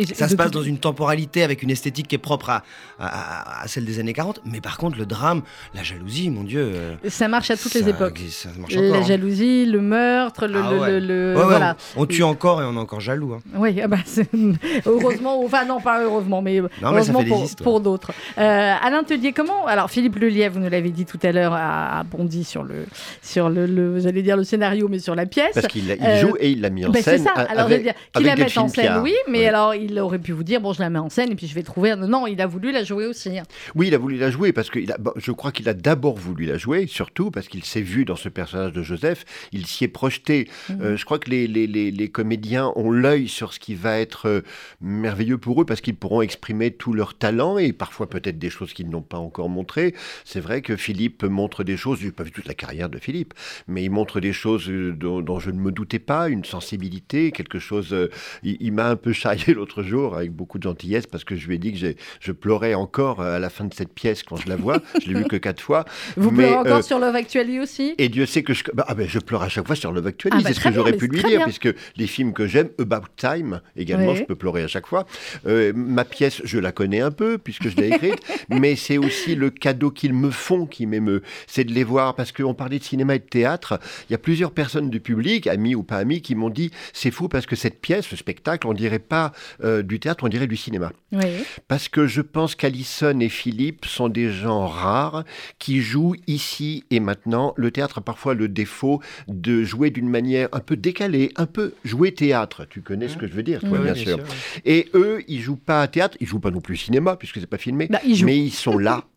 Et Ça se passe dans une temporalité avec une esthétique qui est propre à, à- à celle des années 40. Mais par contre, le drame, la jalousie, mon Dieu. euh, Ça marche à toutes les ça- époques. Ça marche encore. La hein. jalousie, le meurtre, le, Ah ouais. le- le- Ouais, ouais, voilà. on, on tue encore et on est encore jaloux. hein. Oui, ah bah, c'est- heureusement, enfin non, pas heureusement, mais, mais ça heureusement pour, d'autres. Euh, Alain Tellier, comment Alors Philippe Lelièvre, vous nous l'avez dit tout à l'heure, a, a bondi sur le, sur le, le- j'allais dire le scénario, mais sur la pièce. Parce qu'il il Euh, joue et il l'a mis en c'est scène. ça. a- Alors, avec, je veux dire, qu'il la mette en scène, oui, mais Ouais. alors il aurait pu vous dire bon, je la mets en scène et puis je vais trouver. un- Non, il a voulu la jouer aussi. hein. Oui, il a voulu la jouer parce que il a- je crois qu'il a d'abord voulu la jouer, surtout parce qu'il s'est vu dans ce personnage de Joseph, il s'y est projeté. Mhm. Euh, je crois que les, les- les- les comédiens ont l'œil sur ce qui va être euh, merveilleux pour eux parce qu'ils pourront exprimer tout leur talent et parfois peut-être des choses qu'ils n'ont pas encore montrées. C'est vrai que Philippe montre des choses, je n'ai pas vu toute la carrière de Philippe, mais il montre des choses euh, dont, dont je ne me doutais pas, une sensibilité, quelque chose. il il m'a un peu charrié l'autre jour avec beaucoup de gentillesse parce que je lui ai dit que je pleurais encore euh, à la fin de cette pièce quand je la vois. je l'ai vue que quatre fois. Vous Mais, pleurez encore euh, sur Love Actually aussi? Et Dieu sait que je, bah, ah ben, je pleure à chaque fois sur Love Actually, Ah bah c'est ce très que j'aurais pu lui dire, bien. puisque les films que j'aime, About Time également, Oui. je peux pleurer à chaque fois. Euh, ma pièce, je la connais un peu, puisque je l'ai écrite, mais c'est aussi le cadeau qu'ils me font qui m'émeut. C'est de les voir, parce qu'on parlait de cinéma et de théâtre, il y a plusieurs personnes du public, amis ou pas amis, qui m'ont dit c'est fou parce que cette pièce, ce spectacle, on dirait pas euh, du théâtre, on dirait du cinéma. Oui. Parce que je pense qu'Alison et Philippe sont des gens rares qui jouent ici et maintenant. Le théâtre a parfois le défaut de jouer d'une manière un peu décalée, un peu jouer théâtre. Tu connais ce que je veux dire, toi, Oui, bien, bien sûr. sûr. Et eux, ils jouent pas à théâtre, ils jouent pas non plus cinéma, puisque c'est pas filmé, Bah, ils mais ils sont là.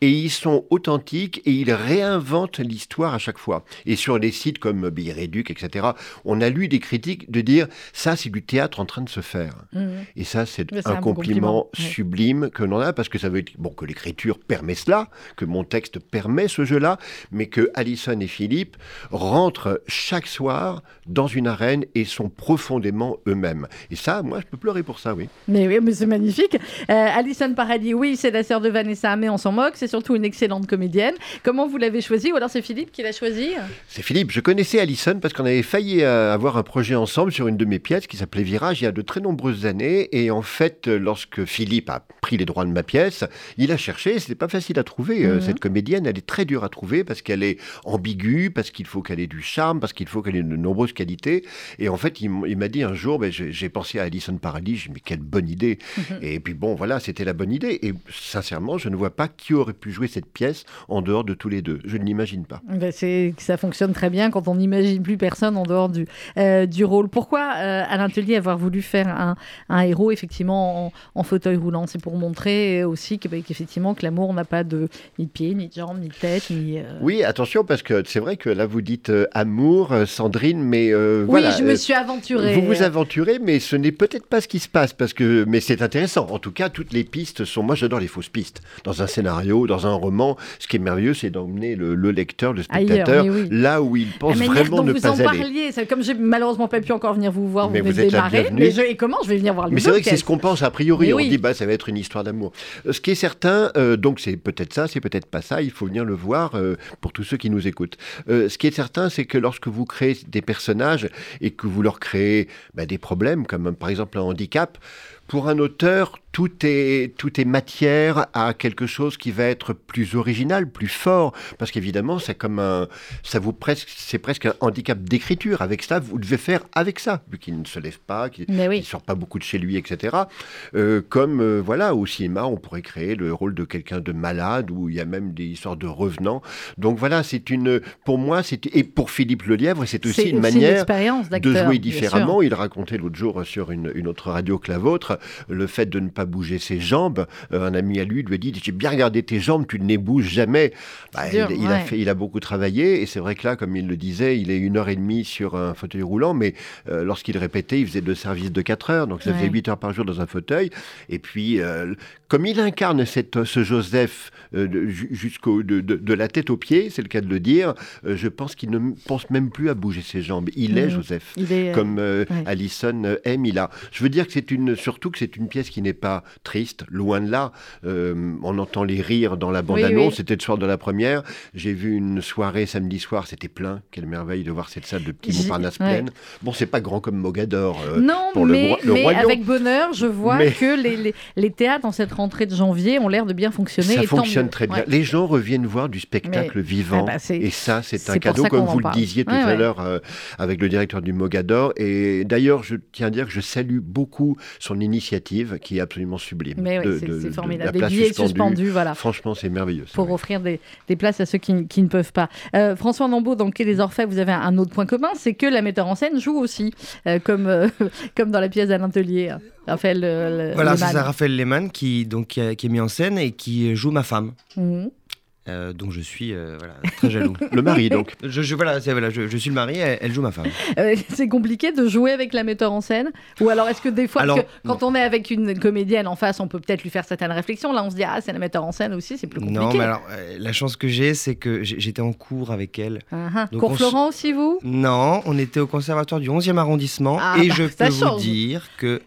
Et ils sont authentiques et ils réinventent l'histoire à chaque fois. Et sur des sites comme Biréduc, etc., on a lu des critiques de dire ça, c'est du théâtre en train de se faire. Mhm. Et ça, c'est un, compliment, ouais. sublime que l'on a, parce que ça veut dire bon, que l'écriture permet cela, que mon texte permet ce jeu-là, mais que Alison et Philippe rentrent chaque soir dans une arène et sont profondément eux-mêmes. Et ça, moi, je peux pleurer pour ça, oui. Mais oui, mais c'est magnifique. Euh, Alison Paradis, oui, c'est la sœur de Vanessa, mais on s'en moque. C'est surtout une excellente comédienne. Comment vous l'avez choisie Ou alors c'est Philippe qui l'a choisie C'est Philippe. Je connaissais Alison parce qu'on avait failli euh, avoir un projet ensemble sur une de mes pièces qui s'appelait Virage il y a de très nombreuses années. Et en fait, euh, lorsque Philippe a pris les droits de ma pièce, il a cherché. C'était pas facile à trouver. euh, Mhm. Cette comédienne, elle est très dure à trouver parce qu'elle est ambiguë, parce qu'il faut qu'elle ait du charme, parce qu'il faut qu'elle ait de nombreuses qualités. Et en fait, il, m'a dit un jour, ben, j'ai pensé à Alison Paradis. J'ai dit, mais quelle bonne idée. Et puis bon, voilà, c'était la bonne idée. Et sincèrement, je ne vois pas qui aurait pu jouer cette pièce en dehors de tous les deux? Je ne l'imagine pas. Ben, c'est ça fonctionne très bien quand on n'imagine plus personne en dehors du, euh, du rôle. Pourquoi, euh, Alain Tellier, avoir voulu faire un, un héros effectivement en, en fauteuil roulant? C'est pour montrer aussi que, ben, qu'effectivement que l'amour n'a pas de, ni de pied, ni de jambes, ni de tête, ni... euh, Oui, attention, parce que c'est vrai que là, vous dites amour, Sandrine, mais Oui, voilà. je me suis aventurée. Vous vous aventurez, mais ce n'est peut-être pas ce qui se passe, parce que, mais c'est intéressant. En tout cas, toutes les pistes sont. Moi, j'adore les fausses pistes. Dans un scénario, dans un roman, ce qui est merveilleux, c'est d'emmener le, le lecteur, le spectateur, oui. là où il pense vraiment dont ne vous pas en aller. parliez, comme j'ai malheureusement pas pu encore venir vous voir, Mais vous vous êtes bienvenue. Mais je- et comment je vais venir voir les Mais c'est vrai que c'est ce qu'on pense a priori. Mais on oui. dit, bah, ça va être une histoire d'amour. Euh, Ce qui est certain, euh, donc c'est peut-être ça, c'est peut-être pas ça, il faut venir le voir euh, pour tous ceux qui nous écoutent. Euh, ce qui est certain, c'est que lorsque vous créez des personnages et que vous leur créez bah, des problèmes, comme par exemple un handicap, pour un auteur, tout est, tout est matière à quelque chose qui va être plus original, plus fort, parce qu'évidemment, c'est comme un, ça vous presque, c'est presque un handicap d'écriture. Avec ça, vous devez faire avec ça, vu qu'il ne se lève pas, qu'il oui. sort pas beaucoup de chez lui, etc. Euh, comme euh, voilà, au cinéma, on pourrait créer le rôle de quelqu'un de malade, où il y a même des histoires de revenants. Donc voilà, c'est une, pour moi, c'est et pour Philippe Lelièvre, c'est aussi une manière de jouer différemment. Il racontait l'autre jour sur une, une autre radio que la vôtre le fait de ne pas bouger ses jambes, euh, un ami à lui lui a dit J'ai bien regardé tes jambes, tu ne les bouges jamais. Bah, dur, il, il a fait, il a beaucoup travaillé, et c'est vrai que là, comme il le disait, il est une heure et demie sur un fauteuil roulant, mais euh, lorsqu'il répétait, il faisait deux services de 4 heures, donc ça Ouais. faisait 8 heures par jour dans un fauteuil. Et puis, euh, comme il incarne cette, ce Joseph euh, de- jusqu'au de, de- de la tête aux pieds, c'est le cas de le dire, euh, je pense qu'il ne pense même plus à bouger ses jambes. Il est. Joseph Il est, euh, comme euh, ouais. Euh, aime il a. Je veux dire que c'est une, surtout que c'est une pièce qui n'est pas triste, loin de là. Euh, on entend les rires dans la bande-annonce. oui. C'était le soir de la première. J'ai vu une soirée samedi soir, c'était plein. Quelle merveille de voir cette salle de Petit Montparnasse ouais. pleine. Bon, c'est pas grand comme Mogador. euh, Non, pour le mais, roi- le mais avec bonheur, je vois Mais- que les, les, les théâtres en cette rentrée de janvier ont l'air de bien fonctionner. Ça et fonctionne très bien. Ouais. Les gens reviennent voir du spectacle vivant. Ah bah, et ça, c'est un cadeau, comme vous le disiez tout Ouais, à ouais. l'heure euh, avec le directeur du Mogador. Et d'ailleurs, je tiens à dire que je salue beaucoup son initiative, qui est absolument sublime. Mais oui, De- c'est de- c'est de- formidable. la Des place billets suspendue. suspendus, voilà. Franchement, c'est merveilleux. Pour offrir des, des places à ceux qui, qui ne peuvent pas. Euh, François Nambeau, dans Quai des Orfèvres, vous avez un, autre point commun, c'est que la metteur en scène joue aussi, euh, comme, comme dans la pièce d'Alain Tellier, Raphaël euh, Voilà, c'est ça, Raphaël Lehmann qui, donc, qui, est mis en scène et qui joue ma femme. Mhm. Euh, dont je suis euh, voilà, très jaloux. Le mari, donc. Je, je- voilà, c'est- voilà, je, je suis le mari, elle, elle joue ma femme. Euh, c'est compliqué de jouer avec la metteur en scène Ou alors est-ce que des fois, parce Alors, que quand on est avec une comédienne en face, on peut peut-être lui faire certaines réflexions. Là, on se dit, ah, c'est la metteur en scène aussi, c'est plus compliqué. Non, mais alors, euh, la chance que j'ai, c'est que j'étais en cours avec elle. Ah, ah. Donc, Cours on Florent aussi, vous? Non, on était au conservatoire du 11e arrondissement Ah, et bah, je peux vous dire que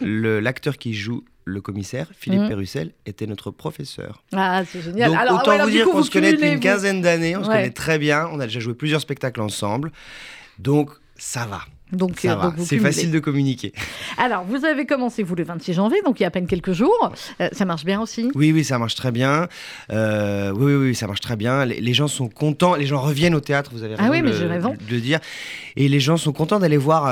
le- l'acteur qui joue le commissaire, Philippe. Pérussel, était notre professeur. Ah, c'est génial. Donc alors, autant ouais, alors, vous dire qu'on se connaît depuis une quinzaine d'années, on se connaît très bien, on a déjà joué plusieurs spectacles ensemble. Donc ça va, Donc, euh, donc c'est facile de communiquer. Alors, vous avez commencé, vous, le 26 janvier, donc il y a à peine quelques jours. Euh, ça marche bien aussi? Oui, oui, ça marche très bien. Euh, oui, oui, oui, ça marche très bien. Les, les gens sont contents, les gens reviennent au théâtre, vous avez Ah raison, oui, mais j'ai raison. de le dire. Et les gens sont contents d'aller voir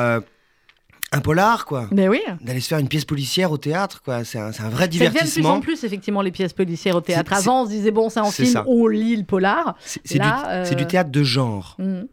un polar, quoi. Mais oui. D'aller se faire une pièce policière au théâtre, quoi. C'est un, un vrai Ça devient de plus divertissement. en plus, effectivement, les pièces policières au théâtre. Avant, on se disait, bon, c'est c'est film, ça. on lit le polar. C'est du, euh, du théâtre de genre. Mhm.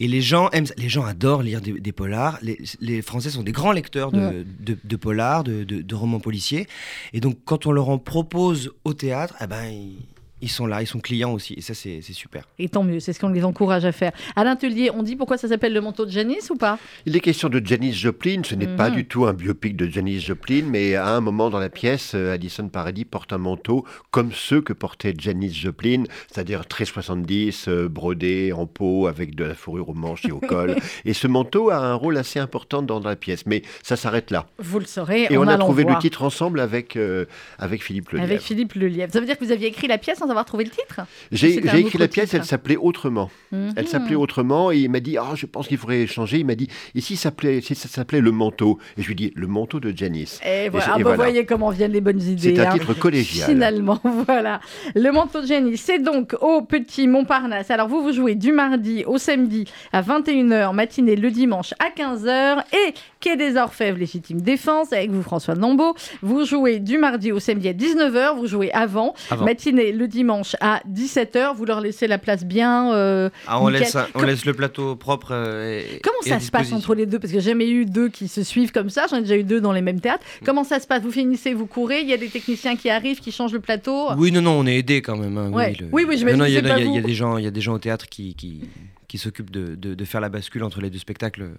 Et les gens aiment. Les gens adorent lire des, des polars. Les, les Français sont des grands lecteurs de, Ouais. de, de polars, de, de- de romans policiers. Et donc, quand on leur en propose au théâtre, eh ben, ils, ils sont là, ils sont clients aussi. Et ça, c'est super. Et tant mieux, c'est ce qu'on les encourage à faire. À l'atelier, on dit pourquoi ça s'appelle le manteau de Janice ou pas? Il est question de Janis Joplin. Ce n'est pas Mhm. du tout un biopic de Janis Joplin, mais à un moment dans la pièce, euh, Alison Paradis porte un manteau comme ceux que portait Janis Joplin, c'est-à-dire très 70, euh, brodé en peau avec de la fourrure aux manches et au col. et ce manteau a un rôle assez important dans la pièce, mais ça s'arrête là. Vous le saurez. Et en on a trouvé voir. le titre ensemble avec, euh, avec Philippe Lelièvre. Avec Philippe Lelièvre. Ça veut dire que vous aviez écrit la pièce sans avoir trouvé le titre J'ai écrit la pièce, titre. elle s'appelait Autrement. Mhm. Elle s'appelait Autrement et il m'a dit Ah, je pense qu'il faudrait changer. Il m'a dit Et si ça s'appelait si ça s'appelait Le Manteau? Et je lui dis Le Manteau de Janice. Et voilà, Ah et bah, voilà. voyez comment viennent les bonnes idées. C'est un hein. titre collégial. Finalement, voilà. Le manteau de Jenny, c'est donc au Petit Montparnasse. Alors, vous, vous jouez du mardi au samedi à 21h, matinée le dimanche à 15h et Quai des Orfèvres, légitime défense, avec vous, François Nambeau. Vous jouez du mardi au samedi à 19h, vous jouez avant, Avant. matinée le dimanche à 17h. Vous leur laissez la place bien. euh, Ah, on, laisse, on le plateau propre. euh, et- Comment et ça se passe entre les deux? Parce que j'ai jamais eu deux qui se suivent comme ça. J'en ai déjà eu deux dans les mêmes théâtres. Comment ça se passe? Vous finissez, vous courez. Il y a des techniciens qui arrivent, qui changent le plateau? Oui, non, non, on est aidé quand même. hein, Ouais. le- Oui, oui, non, il y, a- des gens, il y a des gens au théâtre qui, qui, qui s'occupent de, de- de faire la bascule entre les deux spectacles.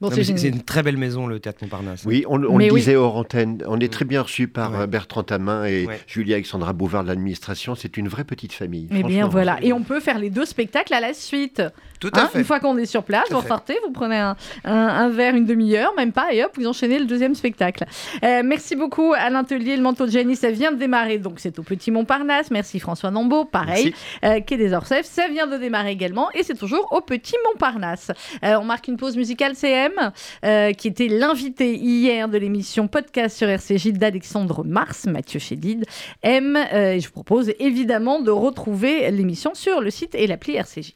Bon, c'est une très belle maison, le théâtre Montparnasse. Oui, on, le oui. disait hors antenne. On est très bien reçu par Ouais. euh, Bertrand Tamin et Ouais. Julie Alexandra Bouvard de l'administration. C'est une vraie petite famille. Eh bien voilà, et on peut faire les deux spectacles à la suite. Tout à Hein, fait. Une fois qu'on est sur place, vous fait. repartez, vous prenez un, un- un verre, une demi-heure, même pas, et hop, vous enchaînez le deuxième spectacle. Euh, merci beaucoup Alain Tellier, le manteau de Jenny, ça vient de démarrer, donc c'est au Petit Montparnasse. Merci François Nambeau, pareil. Euh, Quai des Orfèvres, ça vient de démarrer également, et c'est toujours au Petit Montparnasse. Euh, on marque une pause musicale CM, euh, qui était l'invité hier de l'émission podcast sur RCJ d'Alexandre Mars, Mathieu Chédid, M. Euh, je vous propose évidemment de retrouver l'émission sur le site et l'appli RCJ.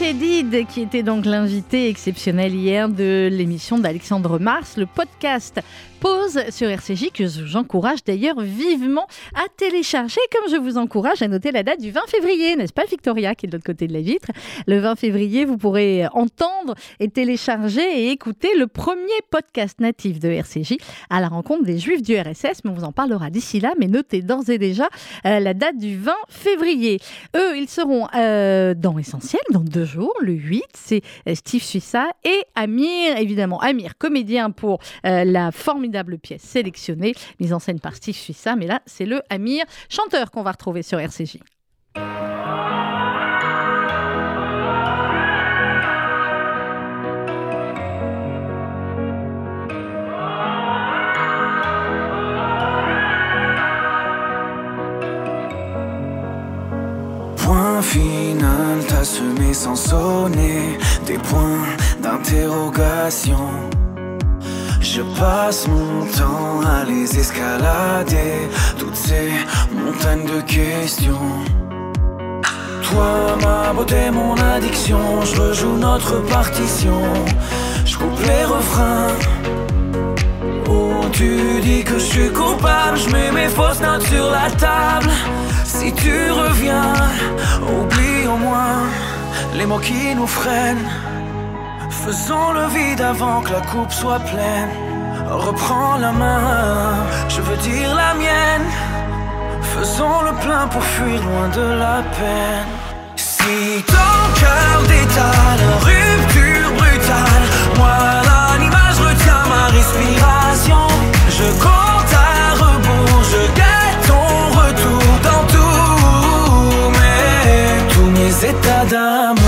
Chédid, qui était donc l'invité exceptionnel hier de l'émission d'Alexandre Mars, le podcast Pause sur RCJ, que j'encourage d'ailleurs vivement à télécharger, comme je vous encourage à noter la date du 20 février, n'est-ce pas Victoria, qui est de l'autre côté de la vitre? Le 20 février, vous pourrez entendre et télécharger et écouter le premier podcast natif de RCJ à la rencontre des Juifs du RSS, mais on vous en parlera d'ici là, mais notez d'ores et déjà euh, la date du 20 février. Eux, ils seront euh, dans Essentiel, dans deux jours, le 8, c'est euh, Steve Suissa et Amir, évidemment, Amir, comédien pour la formidable pièce sélectionnée, mise en scène par Steve Suissa, mais là, c'est le Amir, chanteur qu'on va retrouver sur RCJ. Point final, t'as semé sans sonner des points d'interrogation. Je passe mon temps à les escalader, toutes ces montagnes de questions. Toi, ma beauté, mon addiction, je rejoue notre partition. Je coupe les refrains. Oh, tu dis que je suis coupable, je mets mes fausses notes sur la table. Si tu reviens, oublie au moins les mots qui nous freinent. Faisons le vide avant que la coupe soit pleine. Reprends la main, je veux dire la mienne. Faisons le plein pour fuir loin de la peine. Si ton cœur détale, rupture brutale, moi l'animal, je retiens ma respiration. Je compte à rebours, je guette ton retour dans mes, tous mes états d'amour.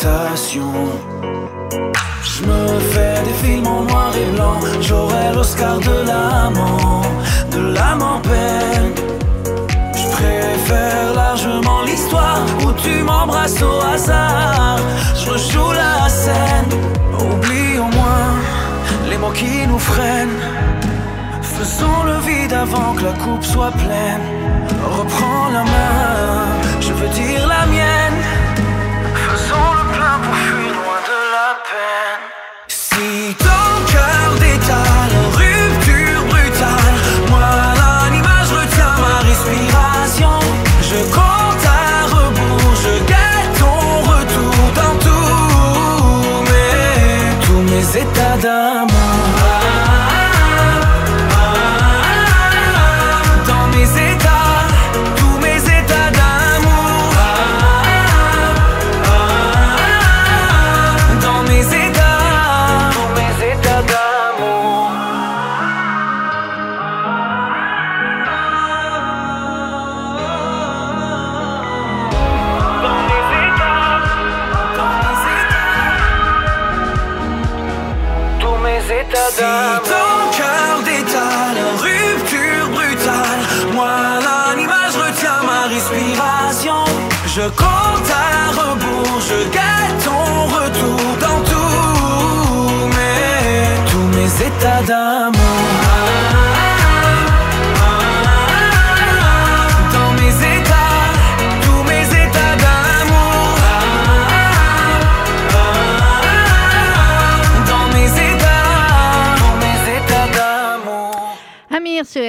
Tes hésitations. Je me fais des films en noir et blanc. J'aurai l'Oscar de l'amant, de l'âme en peine. Je préfère largement l'histoire où tu m'embrasses au hasard. Je rejoue la scène. Oublie au moins les mots qui nous freinent. Faisons le vide avant que la coupe soit pleine. Reprends la main, je veux dire la mienne. Si ton cœur détale,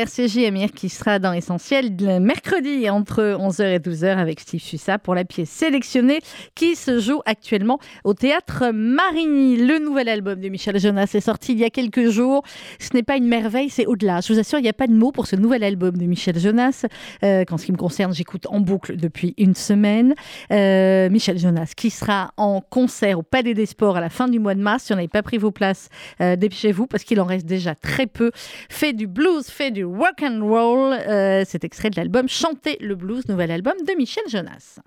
RCJ, Amir, qui sera dans Essentiel le mercredi entre 11h et 12h avec Steve Sussa pour la pièce sélectionnée qui se joue actuellement au théâtre Marigny. Le nouvel album de Michel Jonas est sorti il y a quelques jours. Ce n'est pas une merveille, c'est au-delà. Je vous assure, il n'y a pas de mots pour ce nouvel album de Michel Jonas. Euh, ce qui me concerne, j'écoute en boucle depuis une semaine. Euh, Michel Jonas qui sera en concert au Palais des Sports à la fin du mois de mars. Si vous n'avez pas pris vos places, euh, dépêchez-vous parce qu'il en reste déjà très peu. Fait du blues, fait du rock and roll. Euh, c'est extrait de l'album Chanter le blues, nouvel album de Michel Jonas.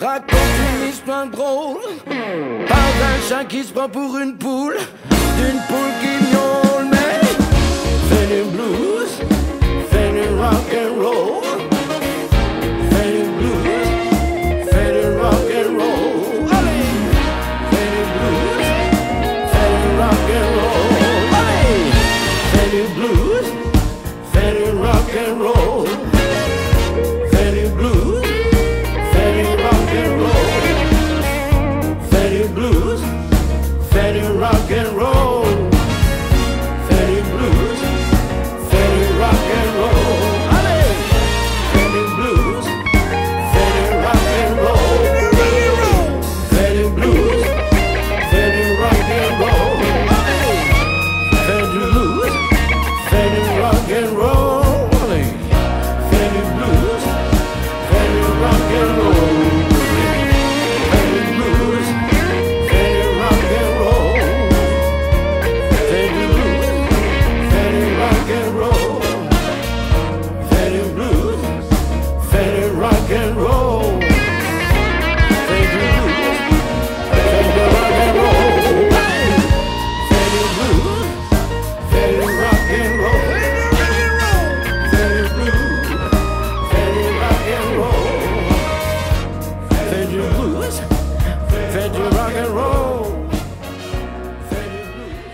Raconte une histoire drôle. Parle d'un chat qui se prend pour une poule, d'une poule qui miaule. Mais fais blues, fais du rock and roll.